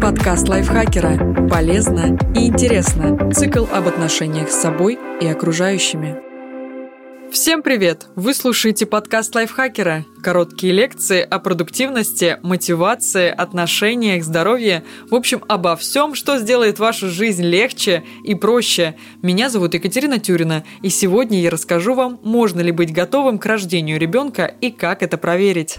Подкаст лайфхакера. Полезно и интересно. Цикл об отношениях с собой и окружающими. Всем привет! Вы слушаете подкаст лайфхакера. Короткие лекции о продуктивности, мотивации, отношениях, здоровье. В общем, обо всем, что сделает вашу жизнь легче и проще. Меня зовут Екатерина Тюрина, и сегодня я расскажу вам, можно ли быть готовым к рождению ребенка и как это проверить.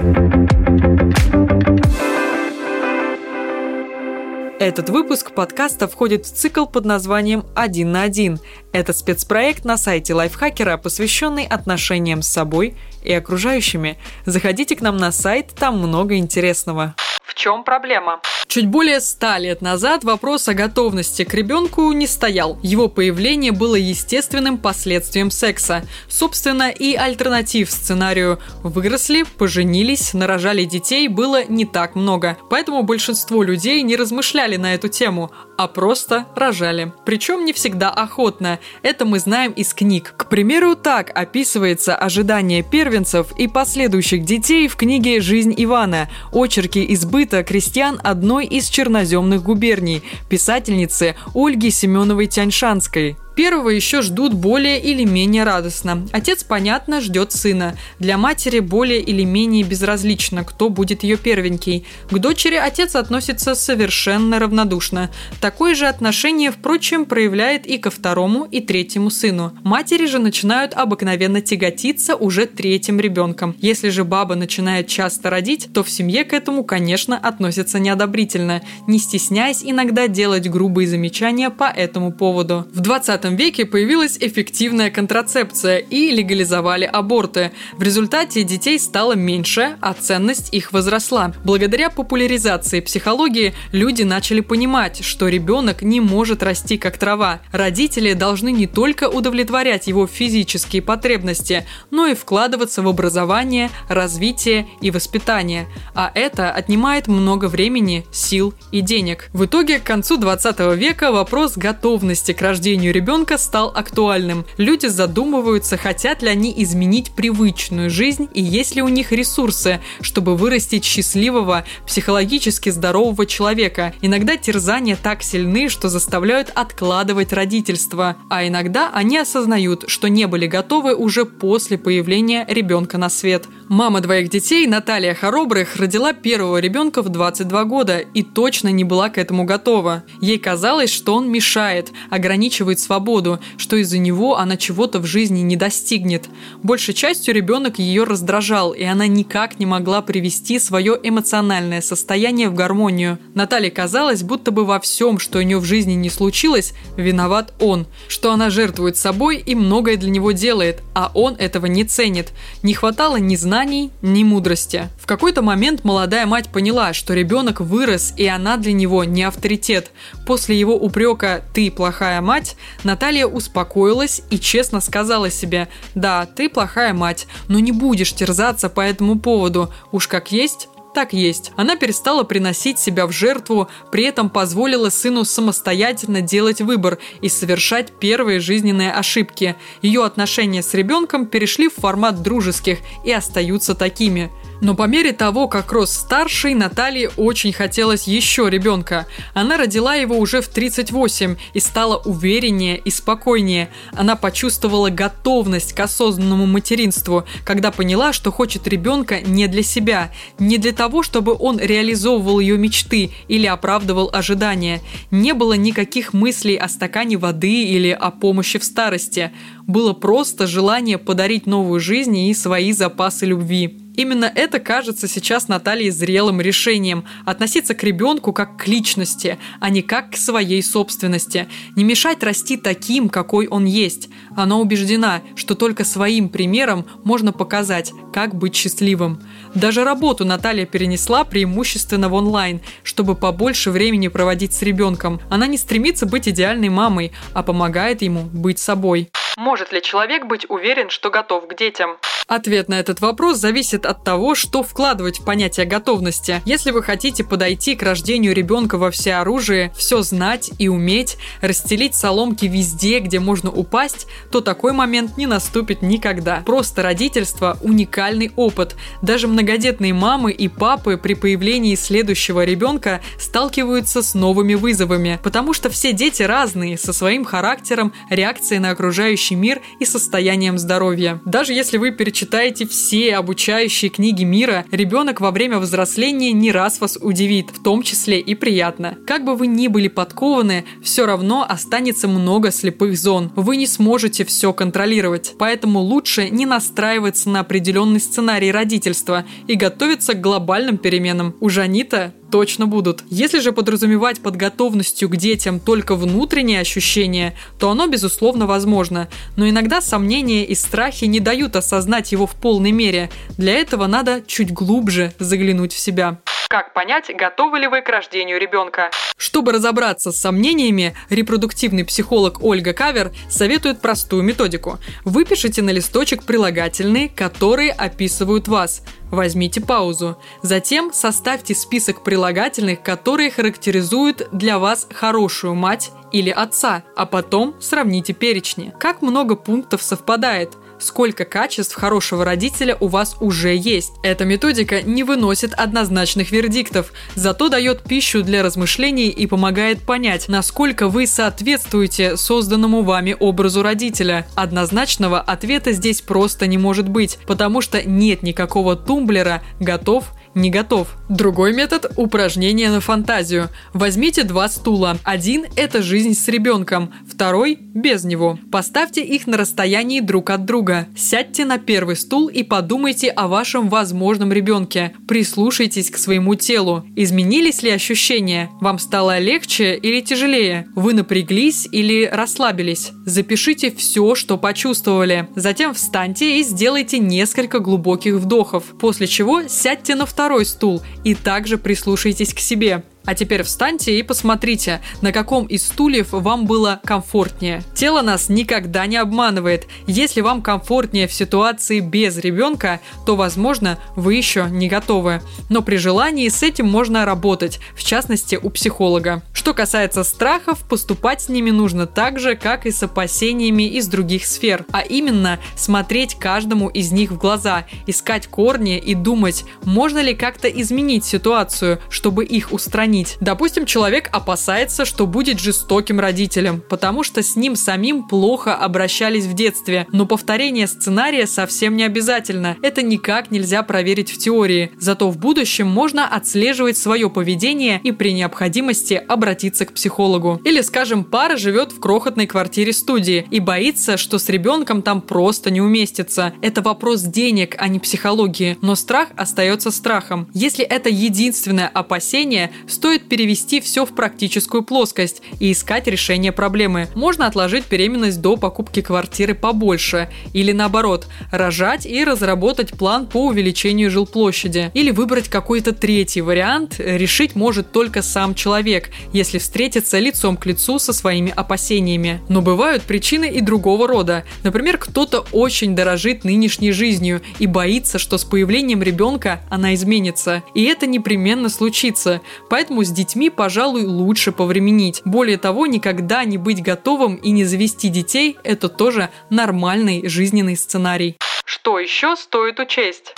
Этот выпуск подкаста входит в цикл под названием «Один на один». Это спецпроект на сайте Лайфхакера, посвященный отношениям с собой и окружающими. Заходите к нам на сайт, там много интересного. В чем проблема? Чуть более ста лет назад вопрос о готовности к ребенку не стоял. Его появление было естественным последствием секса. Собственно, и альтернатив сценарию «выросли, поженились, нарожали детей» было не так много. Поэтому большинство людей не размышляли на эту тему, а просто рожали. Причем не всегда охотно. Это мы знаем из книг. К примеру, так описывается ожидание первенцев и последующих детей в книге «Жизнь Ивана. Очерки избыта крестьян одной одной из черноземных губерний, писательницы Ольги Семеновой Тяньшанской. Первого еще ждут более или менее радостно. Отец, понятно, ждет сына. Для матери более или менее безразлично, кто будет ее первенький. К дочери отец относится совершенно равнодушно. Такое же отношение, впрочем, проявляет и ко второму и третьему сыну. Матери же начинают обыкновенно тяготиться уже третьим ребенком. Если же баба начинает часто родить, то в семье к этому, конечно, относятся неодобрительно, не стесняясь иногда делать грубые замечания по этому поводу. В 20 веке появилась эффективная контрацепция и легализовали аборты. В результате детей стало меньше, а ценность их возросла. Благодаря популяризации психологии люди начали понимать, что ребенок не может расти как трава. Родители должны не только удовлетворять его физические потребности, но и вкладываться в образование, развитие и воспитание. А это отнимает много времени, сил и денег. В итоге к концу 20 века вопрос готовности к рождению ребенка ребенка стал актуальным. Люди задумываются, хотят ли они изменить привычную жизнь и есть ли у них ресурсы, чтобы вырастить счастливого, психологически здорового человека. Иногда терзания так сильны, что заставляют откладывать родительство, а иногда они осознают, что не были готовы уже после появления ребенка на свет. Мама двоих детей Наталья Хоробрых родила первого ребенка в 22 года и точно не была к этому готова. Ей казалось, что он мешает, ограничивает свободу что из-за него она чего-то в жизни не достигнет. Большей частью ребенок ее раздражал, и она никак не могла привести свое эмоциональное состояние в гармонию. Наталье казалось, будто бы во всем, что у нее в жизни не случилось, виноват он, что она жертвует собой и многое для него делает, а он этого не ценит. Не хватало ни знаний, ни мудрости. В какой-то момент молодая мать поняла, что ребенок вырос, и она для него не авторитет. После его упрека «ты плохая мать» Наталья успокоилась и честно сказала себе «Да, ты плохая мать, но не будешь терзаться по этому поводу. Уж как есть, так есть. Она перестала приносить себя в жертву, при этом позволила сыну самостоятельно делать выбор и совершать первые жизненные ошибки. Ее отношения с ребенком перешли в формат дружеских и остаются такими – но по мере того, как рос старший, Наталье очень хотелось еще ребенка. Она родила его уже в 38 и стала увереннее и спокойнее. Она почувствовала готовность к осознанному материнству, когда поняла, что хочет ребенка не для себя, не для того, чтобы он реализовывал ее мечты или оправдывал ожидания. Не было никаких мыслей о стакане воды или о помощи в старости. Было просто желание подарить новую жизнь и свои запасы любви. Именно это кажется сейчас Наталье зрелым решением – относиться к ребенку как к личности, а не как к своей собственности. Не мешать расти таким, какой он есть. Она убеждена, что только своим примером можно показать, как быть счастливым. Даже работу Наталья перенесла преимущественно в онлайн, чтобы побольше времени проводить с ребенком. Она не стремится быть идеальной мамой, а помогает ему быть собой. Может ли человек быть уверен, что готов к детям? Ответ на этот вопрос зависит от того, что вкладывать в понятие готовности. Если вы хотите подойти к рождению ребенка во всеоружие, все знать и уметь, расстелить соломки везде, где можно упасть, то такой момент не наступит никогда. Просто родительство – уникальный опыт. Даже многодетные мамы и папы при появлении следующего ребенка сталкиваются с новыми вызовами, потому что все дети разные, со своим характером, реакцией на окружающий мир и состоянием здоровья. Даже если вы перечисляете читаете все обучающие книги мира, ребенок во время взросления не раз вас удивит, в том числе и приятно. Как бы вы ни были подкованы, все равно останется много слепых зон. Вы не сможете все контролировать. Поэтому лучше не настраиваться на определенный сценарий родительства и готовиться к глобальным переменам. У Жанита точно будут. Если же подразумевать под готовностью к детям только внутренние ощущения, то оно, безусловно, возможно. Но иногда сомнения и страхи не дают осознать его в полной мере. Для этого надо чуть глубже заглянуть в себя. Как понять, готовы ли вы к рождению ребенка? Чтобы разобраться с сомнениями, репродуктивный психолог Ольга Кавер советует простую методику. Выпишите на листочек прилагательные, которые описывают вас. Возьмите паузу. Затем составьте список прилагательных, которые характеризуют для вас хорошую мать или отца, а потом сравните перечни. Как много пунктов совпадает – сколько качеств хорошего родителя у вас уже есть. Эта методика не выносит однозначных вердиктов, зато дает пищу для размышлений и помогает понять, насколько вы соответствуете созданному вами образу родителя. Однозначного ответа здесь просто не может быть, потому что нет никакого тумблера «готов» не готов. Другой метод – упражнение на фантазию. Возьмите два стула. Один – это жизнь с ребенком, второй – без него. Поставьте их на расстоянии друг от друга. Сядьте на первый стул и подумайте о вашем возможном ребенке. Прислушайтесь к своему телу. Изменились ли ощущения? Вам стало легче или тяжелее? Вы напряглись или расслабились? Запишите все, что почувствовали. Затем встаньте и сделайте несколько глубоких вдохов, после чего сядьте на второй стул и также прислушайтесь к себе. А теперь встаньте и посмотрите, на каком из стульев вам было комфортнее. Тело нас никогда не обманывает. Если вам комфортнее в ситуации без ребенка, то, возможно, вы еще не готовы. Но при желании с этим можно работать, в частности, у психолога. Что касается страхов, поступать с ними нужно так же, как и с опасениями из других сфер, а именно смотреть каждому из них в глаза, искать корни и думать, можно ли как-то изменить ситуацию, чтобы их устранить изменить. Допустим, человек опасается, что будет жестоким родителем, потому что с ним самим плохо обращались в детстве. Но повторение сценария совсем не обязательно. Это никак нельзя проверить в теории. Зато в будущем можно отслеживать свое поведение и при необходимости обратиться к психологу. Или, скажем, пара живет в крохотной квартире студии и боится, что с ребенком там просто не уместится. Это вопрос денег, а не психологии. Но страх остается страхом. Если это единственное опасение, стоит перевести все в практическую плоскость и искать решение проблемы. Можно отложить беременность до покупки квартиры побольше, или наоборот, рожать и разработать план по увеличению жилплощади. Или выбрать какой-то третий вариант, решить может только сам человек, если встретиться лицом к лицу со своими опасениями. Но бывают причины и другого рода. Например, кто-то очень дорожит нынешней жизнью и боится, что с появлением ребенка она изменится. И это непременно случится. Поэтому Поэтому с детьми, пожалуй, лучше повременить. Более того, никогда не быть готовым и не завести детей – это тоже нормальный жизненный сценарий. Что еще стоит учесть?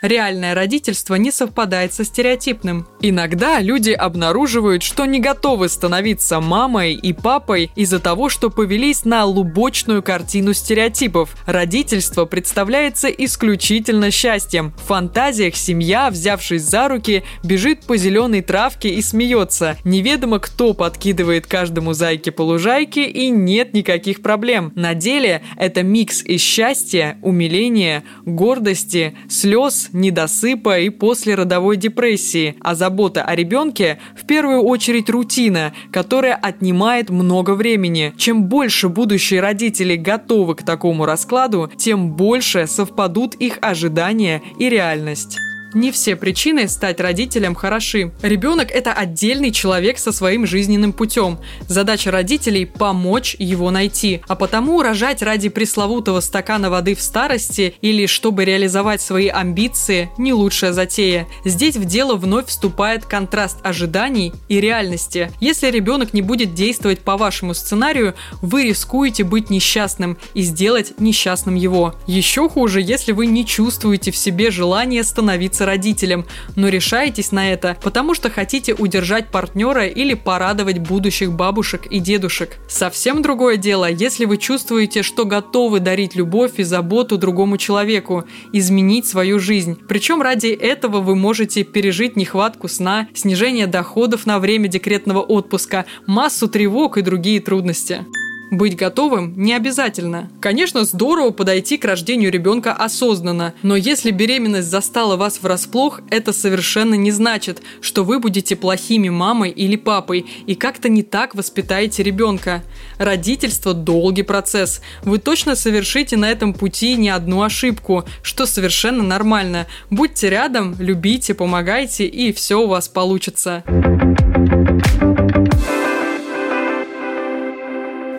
Реальное родительство не совпадает со стереотипным. Иногда люди обнаруживают, что не готовы становиться мамой и папой из-за того, что повелись на лубочную картину стереотипов. Родительство представляется исключительно счастьем. В фантазиях семья, взявшись за руки, бежит по зеленой травке и смеется. Неведомо кто подкидывает каждому зайке по лужайке и нет никаких проблем. На деле это микс из счастья, умиления, гордости, слез, недосыпа и послеродовой депрессии, а забота о ребенке в первую очередь рутина, которая отнимает много времени. Чем больше будущие родители готовы к такому раскладу, тем больше совпадут их ожидания и реальность. Не все причины стать родителем хороши. Ребенок – это отдельный человек со своим жизненным путем. Задача родителей – помочь его найти. А потому рожать ради пресловутого стакана воды в старости или чтобы реализовать свои амбиции – не лучшая затея. Здесь в дело вновь вступает контраст ожиданий и реальности. Если ребенок не будет действовать по вашему сценарию, вы рискуете быть несчастным и сделать несчастным его. Еще хуже, если вы не чувствуете в себе желание становиться родителем, но решаетесь на это, потому что хотите удержать партнера или порадовать будущих бабушек и дедушек. Совсем другое дело, если вы чувствуете, что готовы дарить любовь и заботу другому человеку, изменить свою жизнь. Причем ради этого вы можете пережить нехватку сна, снижение доходов на время декретного отпуска, массу тревог и другие трудности. Быть готовым не обязательно. Конечно, здорово подойти к рождению ребенка осознанно, но если беременность застала вас врасплох, это совершенно не значит, что вы будете плохими мамой или папой и как-то не так воспитаете ребенка. Родительство – долгий процесс. Вы точно совершите на этом пути не одну ошибку, что совершенно нормально. Будьте рядом, любите, помогайте, и все у вас получится.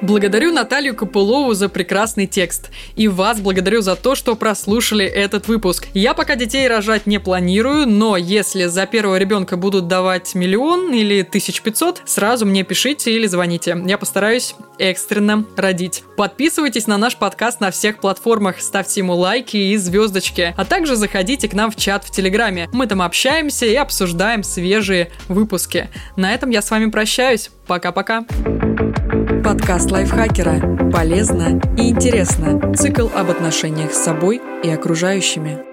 Благодарю Наталью Копылову за прекрасный текст. И вас благодарю за то, что прослушали этот выпуск. Я пока детей рожать не планирую, но если за первого ребенка будут давать миллион или 1500, сразу мне пишите или звоните. Я постараюсь экстренно родить. Подписывайтесь на наш подкаст на всех платформах, ставьте ему лайки и звездочки, а также заходите к нам в чат в Телеграме. Мы там общаемся и обсуждаем свежие выпуски. На этом я с вами прощаюсь. Пока-пока. Подкаст лайфхакера. Полезно и интересно. Цикл об отношениях с собой и окружающими.